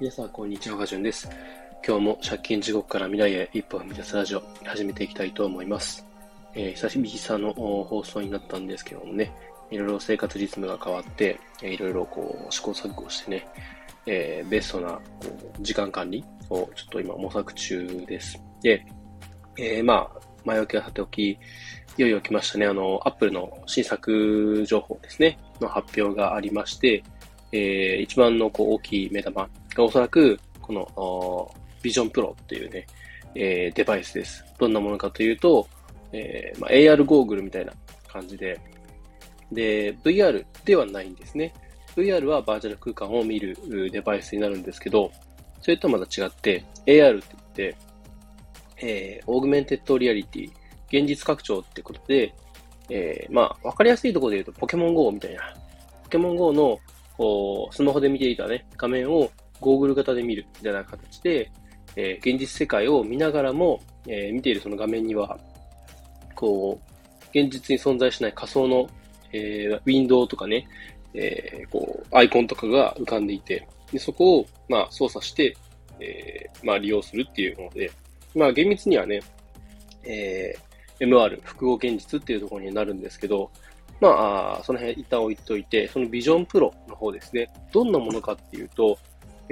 皆さん、こんにちは。ガジュンです。今日も借金地獄から未来へ一歩踏み出すラジオ、始めていきたいと思います。えー、久しぶりの放送になったんですけどもね、いろいろ生活リズムが変わって、いろいろこう試行錯誤してね、えー、ベストなこう時間管理をちょっと今模索中です。で、えー、まあ、前置きはさておき、いよいよ来ましたね、あの、アップルの新作情報ですね、の発表がありまして、えー、一番のこう大きい目玉おそらく、この、 Vision Pro っていうね、えー、デバイスです。どんなものかというと、えーまあ、AR ゴーグルみたいな感じで、で、VR ではないんですね。VR はバーチャル空間を見るデバイスになるんですけど、それとはまた違って、AR って言って、えー、 Augmented Reality、現実拡張ってことで、えー、まあ、わかりやすいところで言うと、ポケモン GO みたいな、ポケモン GO の、こう、スマホで見ていたね、画面をゴーグル型で見るみたいな形で、えー、現実世界を見ながらも、えー、見ているその画面には、こう、現実に存在しない仮想の、えー、ウィンドウとかね、え、こう、アイコンとかが浮かんでいて、でそこを、まあ、操作して、え、まあ、利用するっていうもので、まあ、厳密にはね、えー、MR、複合現実っていうところになるんですけど、まあ、その辺一旦置いといて、そのビジョンプロの方ですね、どんなものかっていうと、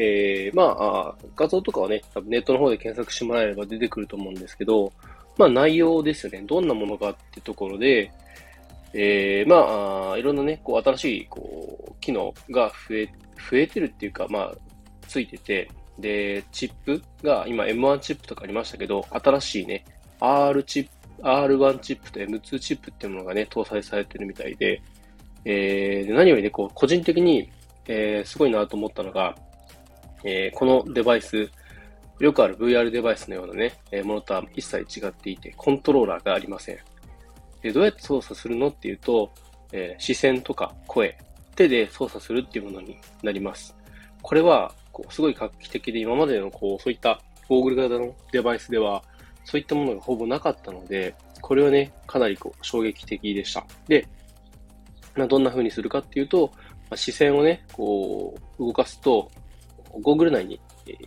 えー、まあ、画像とかはね、多分ネットの方で検索してもらえれば出てくると思うんですけど、まあ内容ですよね。どんなものかってところで、えー、まあ、いろんなね、こう新しい、こう、機能が増え、増えてるっていうか、まあ、ついてて、で、チップが、今 M1 チップとかありましたけど、新しいね、R チップ、R1 チップと M2 チップっていうものがね、搭載されてるみたいで、えー、何よりね、こう、個人的に、えー、すごいなと思ったのが、えー、このデバイス、よくある VR デバイスのようなね、えー、ものとは一切違っていて、コントローラーがありません。でどうやって操作するのっていうと、えー、視線とか声、手で操作するっていうものになります。これは、こうすごい画期的で、今までのこう、そういったゴーグル型のデバイスでは、そういったものがほぼなかったので、これはね、かなりこう衝撃的でした。で、まあ、どんな風にするかっていうと、まあ、視線をね、こう、動かすと、ゴーグル内に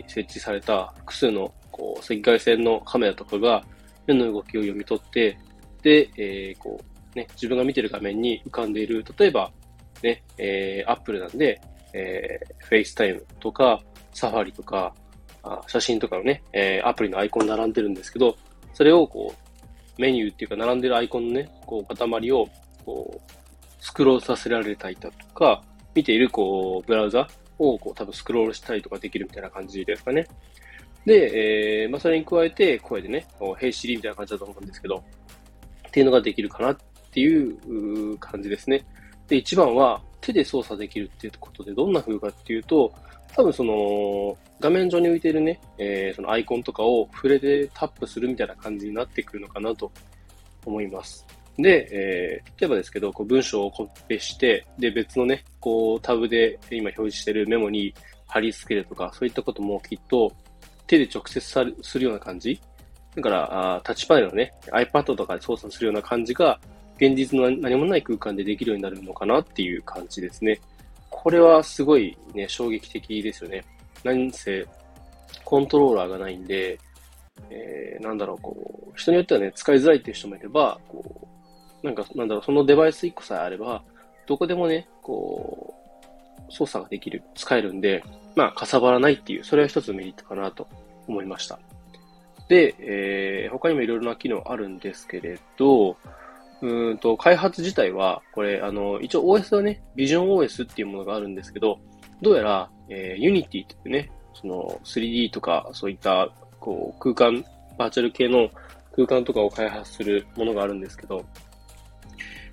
設置された複数のこう赤外線のカメラとかが目の動きを読み取って、で、えー、こう、ね、自分が見てる画面に浮かんでいる、例えば、ね、えー、Apple なんで、えー、FaceTime とか、Safari とか、あ写真とかのね、えー、アプリのアイコン並んでるんですけど、それをこう、メニューっていうか並んでるアイコンのね、こう、塊を、こう、スクロールさせられたりだとか、見ている、こう、ブラウザをこう多分スクロールしたりとかできるみたいな感じですかね。で、えー、まあ、それに加えて、声でね、ヘイシリみたいな感じだと思うんですけど、っていうのができるかなっていう感じですね。で、一番は手で操作できるっていうことで、どんな風かっていうと、多分その、画面上に浮いてるね、えー、そのアイコンとかを触れてタップするみたいな感じになってくるのかなと思います。で、えー、例えばですけど、こう文章をコピペして、で、別のね、こうタブで今表示してるメモに貼り付けるとか、そういったこともきっと手で直接さるするような感じ。だから、あタッチパネルのね、iPad とかで操作するような感じが、現実の何もない空間でできるようになるのかなっていう感じですね。これはすごいね、衝撃的ですよね。何せ、コントローラーがないんで、えー、なんだろう、こう、人によってはね、使いづらいっていう人もいれば、こう、なんか、なんだろう、そのデバイス1個さえあれば、どこでもね、こう、操作ができる、使えるんで、まあ、かさばらないっていう、それは一つのメリットかなと思いました。で、えー、他にもいろいろな機能あるんですけれど、うんと、開発自体は、これ、あの、一応 OS はね、Vision OS っていうものがあるんですけど、どうやら、えー、Unity っていうね、その 3D とか、そういった、こう、空間、バーチャル系の空間とかを開発するものがあるんですけど、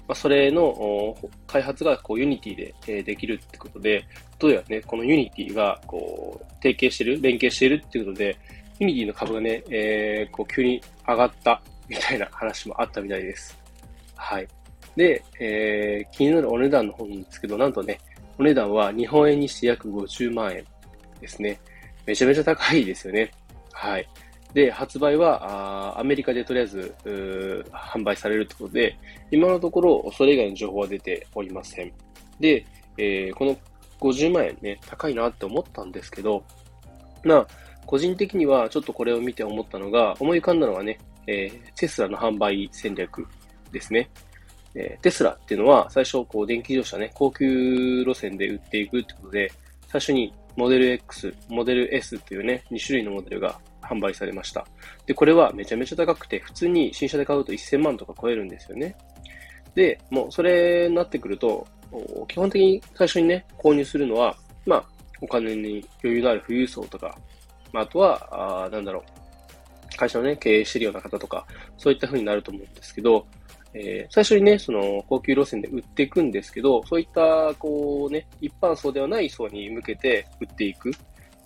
まあ、それの開発がこう Unity で、え、できるってことで、どうやね、この Unity がこう提携してる、連携してるっていうことで、Unity の株がね、えー、こう急に上がったみたいな話もあったみたいです。はい。で、えー、気になるお値段の方なんですけど、なんとね、お値段は日本円にして約50万円ですね。めちゃめちゃ高いですよね。はい。で、発売は、あアメリカでとりあえず、販売されるということで、今のところ、それ以外の情報は出ておりません。で、えー、この50万円ね、高いなって思ったんですけど、まあ、個人的にはちょっとこれを見て思ったのが、思い浮かんだのはね、えー、テスラの販売戦略ですね。えー、テスラっていうのは最初、こう、電気自動車ね、高級路線で売っていくってことで、最初にモデル X、モデル S というね、2種類のモデルが販売されました。で、これはめちゃめちゃ高くて、普通に新車で買うと1000万とか超えるんですよね。で、もうそれになってくると、基本的に最初にね、購入するのは、まあ、お金に余裕のある富裕層とか、まあ、あとは、あなんだろう、会社のね、経営してるような方とか、そういった風になると思うんですけど、えー、最初にね、その高級路線で売っていくんですけど、そういった、こうね、一般層ではない層に向けて売っていく。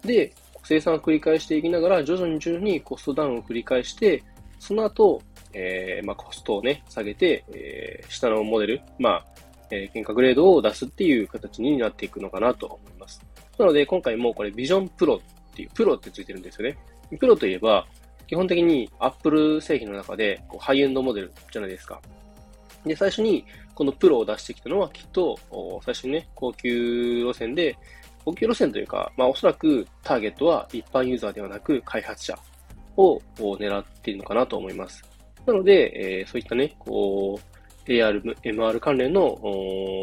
で、生産を繰り返していきながら、徐々に徐々にコストダウンを繰り返して、その後、えー、まあ、コストをね、下げて、えー、下のモデル、まあ、えー、原価グレードを出すっていう形になっていくのかなと思います。なので、今回もこれ、ビジョンプロっていう、プロってついてるんですよね。プロといえば、基本的に Apple 製品の中でこうハイエンドモデルじゃないですか。で、最初にこのプロを出してきたのはきっと、最初にね、高級路線で、高級路線というか、まあおそらくターゲットは一般ユーザーではなく開発者を狙っているのかなと思います。なので、えー、そういったね、こう、AR、MR 関連の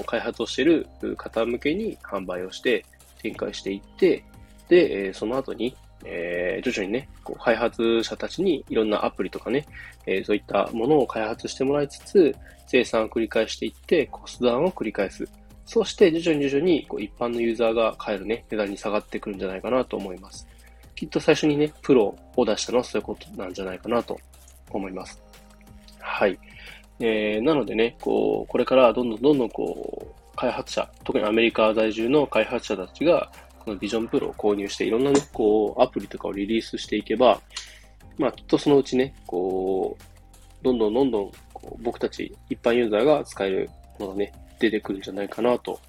開発をしている方向けに販売をして展開していって、で、えー、その後にえー、徐々にね、こう開発者たちにいろんなアプリとかね、えー、そういったものを開発してもらいつつ、生産を繰り返していって、コストダウンを繰り返す。そして徐々に徐々にこう一般のユーザーが買えるね、値段に下がってくるんじゃないかなと思います。きっと最初にね、プロを出したのはそういうことなんじゃないかなと思います。はい。えー、なのでね、こう、これからどんどんどんどんこう、開発者、特にアメリカ在住の開発者たちが、このビジョンプロを購入して、いろんなね、こう、アプリとかをリリースしていけば、まあ、きっとそのうちね、こう、どんどんどんどん、僕たち一般ユーザーが使えるものがね、出てくるんじゃないかなと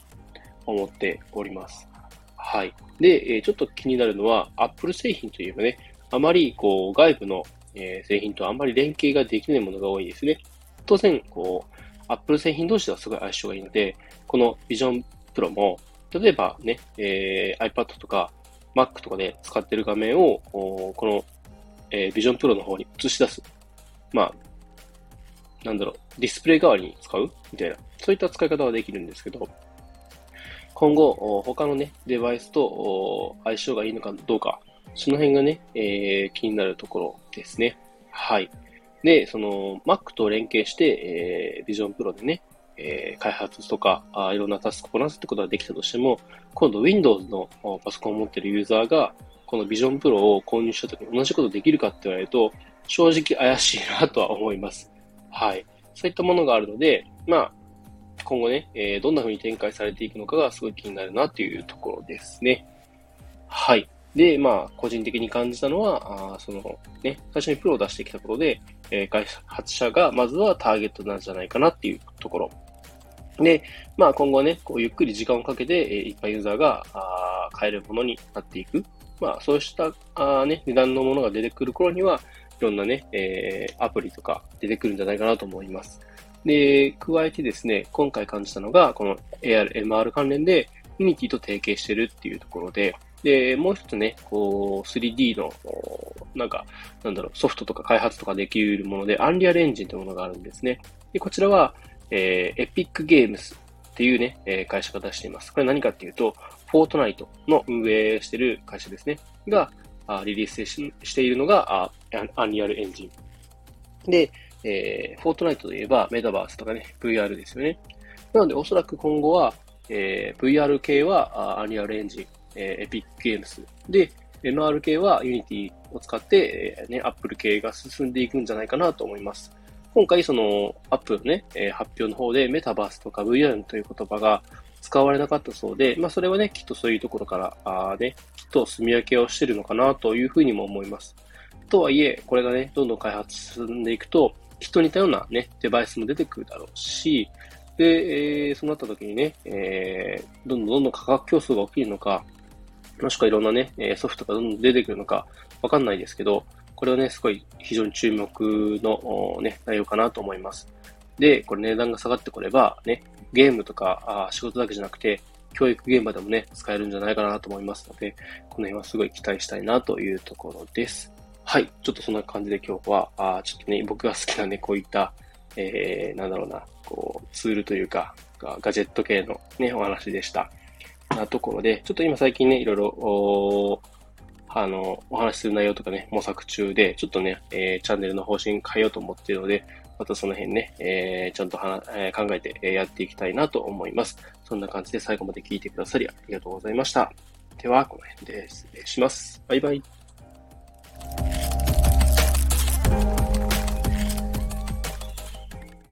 思っております。はい。で、え、ちょっと気になるのは、Apple 製品といえばね、あまり、こう、外部の、え、製品とあんまり連携ができないものが多いですね。当然、こう、Apple 製品同士ではすごい相性がいいので、この Vision Pro も、例えばね、えー、iPad とか Mac とかで使ってる画面を、この、えー、Vision Pro の方に映し出す。まあ、なんだろう、ディスプレイ代わりに使うみたいな。そういった使い方はできるんですけど、今後、他のね、デバイスと相性がいいのかどうか、その辺がね、えー、気になるところですね。はい。で、その、Mac と連携して、えー、Vision Pro でね、えー、開発とかあ、いろんなタスクをこなすってことができたとしても、今度 Windows のパソコンを持っているユーザーが、この Vision Pro を購入したときに同じことできるかって言われると、正直怪しいなとは思います。はい。そういったものがあるので、まあ、今後ね、えー、どんな風に展開されていくのかがすごい気になるなというところですね。はい。で、まあ、個人的に感じたのは、あその、ね、最初にプロを出してきたことで、えー、開発者がまずはターゲットなんじゃないかなっていうところで、まあ今後はね、こうゆっくり時間をかけて、えー、一般ユーザーがあ買えるものになっていく。まあそうしたあね、値段のものが出てくる頃には、いろんなね、えー、アプリとか出てくるんじゃないかなと思います。で、加えてですね、今回感じたのが、この AR、MR 関連で Unity と提携してるっていうところで、で、もう一つね、こう、3D の、なんか、なんだろう、ソフトとか開発とかできるもので、アンリアルエンジンというものがあるんですね。で、こちらは、えー、エピックゲームスっていうね、えー、会社が出しています。これ何かっていうと、フォートナイトの運営してる会社ですね。が、あリリースししているのがあアンリアルエンジン。で、えー、フォートナイトといえばメタバースとかね、VR ですよね。なので、おそらく今後は、えー、VR 系はアンリアルエンジン、えー、エピックゲームス。で、MR 系は Unity を使って、えー、ね、Apple 系が進んでいくんじゃないかなと思います。今回そのアップのね、えー、発表の方でメタバースとか VR という言葉が使われなかったそうで、まあそれはね、きっとそういうところから、あね、きっと住み分けをしてるのかなというふうにも思います。とはいえ、これがね、どんどん開発進んでいくと、きっと似たようなね、デバイスも出てくるだろうし、で、えー、そうなった時にね、えー、どんどんどんどん価格競争が起きるのか、もしくはいろんなね、ソフトがどんどん出てくるのか、わかんないですけど、これはね、すごい非常に注目の、ね、内容かなと思います。で、これ値段が下がってこれば、ね、ゲームとかあ仕事だけじゃなくて、教育現場でもね、使えるんじゃないかなと思いますので、この辺はすごい期待したいなというところです。はい。ちょっとそんな感じで今日は、あちょっとね、僕が好きなね、こういった、えー、なんだろうな、こう、ツールというか、ガジェット系のね、お話でした。なところで、ちょっと今最近ね、いろいろ、あの、お話しする内容とかね、模索中で、ちょっとね、えー、チャンネルの方針変えようと思っているので、またその辺ね、えー、ちゃんとは、えー、考えて、やっていきたいなと思います。そんな感じで最後まで聞いてくださりありがとうございました。では、この辺で失礼します。バイバイ。